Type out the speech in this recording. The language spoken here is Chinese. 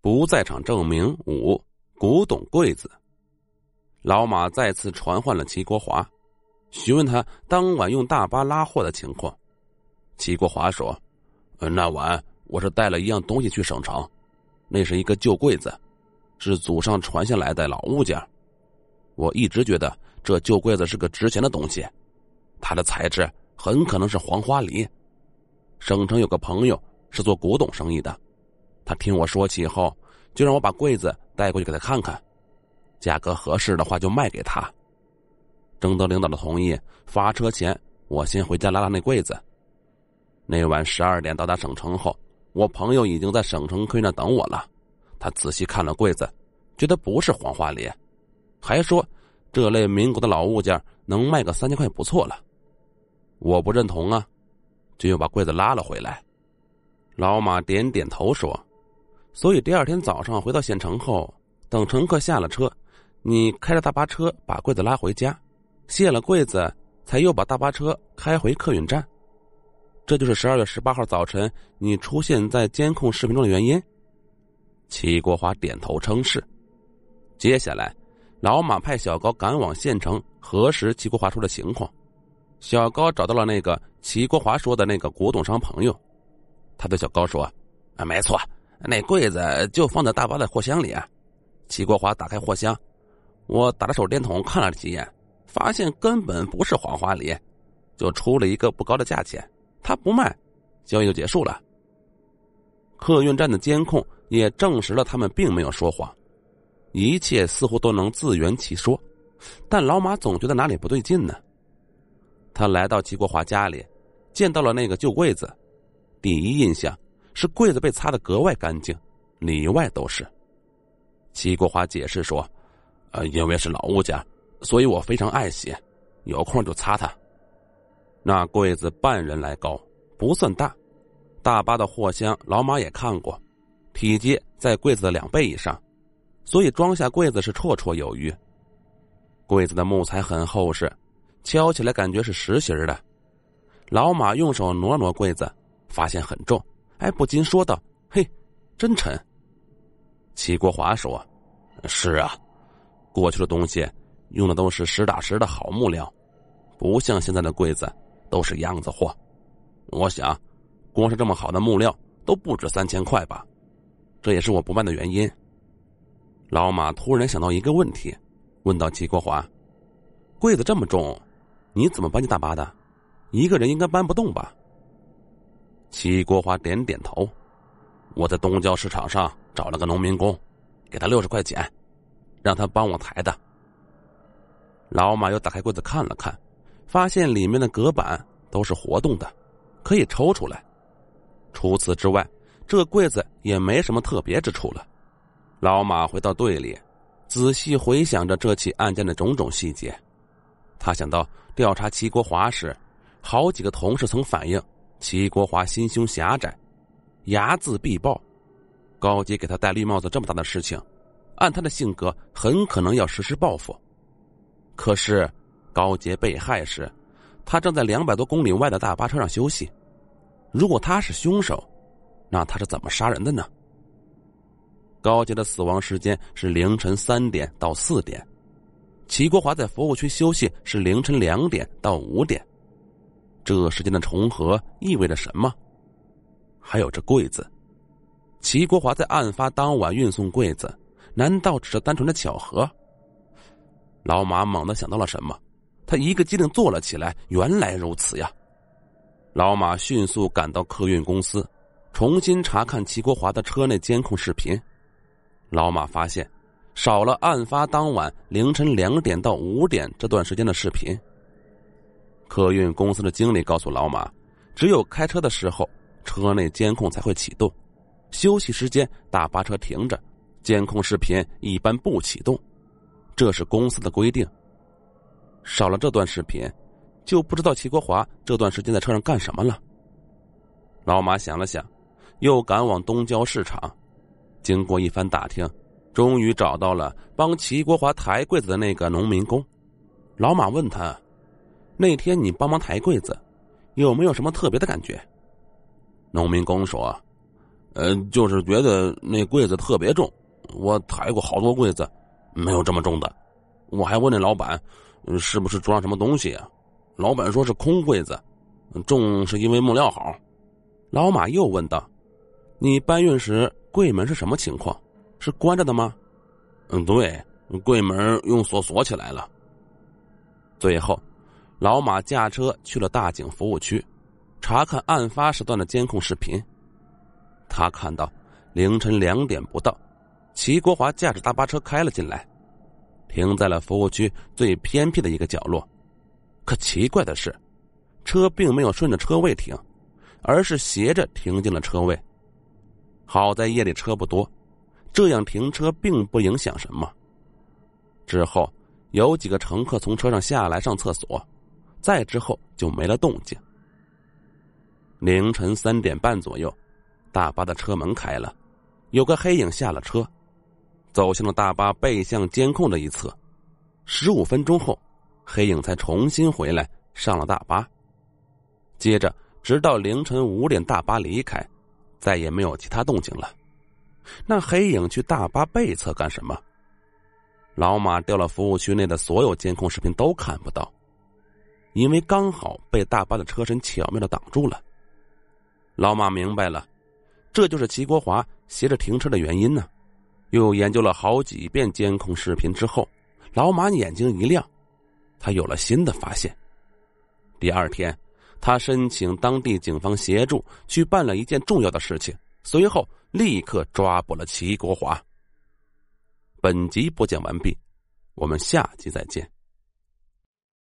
不在场证明五，古董柜子。老马再次传唤了齐国华，询问他当晚用大巴拉货的情况。齐国华说：“那晚我是带了一样东西去省城，那是一个旧柜子，是祖上传下来的老物件。我一直觉得这旧柜子是个值钱的东西，它的材质很可能是黄花梨。省城有个朋友是做古董生意的。”他听我说起后，就让我把柜子带过去给他看看，价格合适的话就卖给他。征得领导的同意，发车前我先回家拉拉那柜子。那晚十二点到达省城后，我朋友已经在省城客运站等我了。他仔细看了柜子，觉得不是黄花梨，还说这类民国的老物件能卖个三千块不错了。我不认同啊，就又把柜子拉了回来。老马点点头说。所以第二天早上回到县城后，等乘客下了车，你开着大巴车把柜子拉回家，卸了柜子，才又把大巴车开回客运站。这就是十二月十八号早晨你出现在监控视频中的原因。齐国华点头称是。接下来，老马派小高赶往县城核实齐国华说的情况。小高找到了那个齐国华说的那个古董商朋友，他对小高说：“啊，没错。”那柜子就放在大巴的货箱里。齐国华打开货箱，我打着手电筒看了几眼，发现根本不是黄花梨，就出了一个不高的价钱。他不卖，交易就结束了。客运站的监控也证实了他们并没有说谎，一切似乎都能自圆其说。但老马总觉得哪里不对劲呢？他来到齐国华家里，见到了那个旧柜子，第一印象。是柜子被擦得格外干净，里外都是。齐国华解释说：“呃，因为是老物件，所以我非常爱惜，有空就擦它。”那柜子半人来高，不算大。大巴的货箱老马也看过，体积在柜子的两倍以上，所以装下柜子是绰绰有余。柜子的木材很厚实，敲起来感觉是实心的。老马用手挪挪柜子，发现很重。还，不禁说道：“嘿，真沉。”齐国华说：“是啊，过去的东西用的都是实打实的好木料，不像现在的柜子都是样子货。我想，光是这么好的木料都不止三千块吧？这也是我不卖的原因。”老马突然想到一个问题，问到齐国华：“柜子这么重，你怎么搬进大巴的？一个人应该搬不动吧？”齐国华点点头，我在东郊市场上找了个农民工，给他六十块钱，让他帮我抬的。老马又打开柜子看了看，发现里面的隔板都是活动的，可以抽出来。除此之外，这柜子也没什么特别之处了。老马回到队里，仔细回想着这起案件的种种细节，他想到调查齐国华时，好几个同事曾反映。齐国华心胸狭窄，睚眦必报。高杰给他戴绿帽子这么大的事情，按他的性格，很可能要实施报复。可是，高杰被害时，他正在两百多公里外的大巴车上休息。如果他是凶手，那他是怎么杀人的呢？高杰的死亡时间是凌晨三点到四点，齐国华在服务区休息是凌晨两点到五点。这时间的重合意味着什么？还有这柜子，齐国华在案发当晚运送柜子，难道只是单纯的巧合？老马猛地想到了什么，他一个机灵坐了起来。原来如此呀！老马迅速赶到客运公司，重新查看齐国华的车内监控视频。老马发现，少了案发当晚凌晨两点到五点这段时间的视频。客运公司的经理告诉老马，只有开车的时候，车内监控才会启动；休息时间，大巴车停着，监控视频一般不启动。这是公司的规定。少了这段视频，就不知道齐国华这段时间在车上干什么了。老马想了想，又赶往东郊市场。经过一番打听，终于找到了帮齐国华抬柜子的那个农民工。老马问他。那天你帮忙抬柜子，有没有什么特别的感觉？农民工说：“呃，就是觉得那柜子特别重，我抬过好多柜子，没有这么重的。我还问那老板，是不是装什么东西啊？老板说是空柜子，重是因为木料好。老马又问道：“你搬运时柜门是什么情况？是关着的吗？”“嗯，对，柜门用锁锁起来了。”最后，老马驾车去了大井服务区，查看案发时段的监控视频。他看到凌晨两点不到，齐国华驾驶大巴车开了进来，停在了服务区最偏僻的一个角落。可奇怪的是，车并没有顺着车位停。而是斜着停进了车位。好在夜里车不多，这样停车并不影响什么。之后有几个乘客从车上下来上厕所，再之后就没了动静。凌晨三点半左右，大巴的车门开了，有个黑影下了车，走向了大巴背向监控的一侧。十五分钟后，黑影才重新回来上了大巴，接着。直到凌晨五点，大巴离开，再也没有其他动静了。那黑影去大巴背侧干什么？老马调了服务区内的所有监控视频都看不到，因为刚好被大巴的车身巧妙的挡住了。老马明白了，这就是齐国华斜着停车的原因呢。又研究了好几遍监控视频之后，老马眼睛一亮，他有了新的发现。第二天。他申请当地警方协助去办了一件重要的事情，随后立刻抓捕了齐国华。本集播讲完毕，我们下集再见。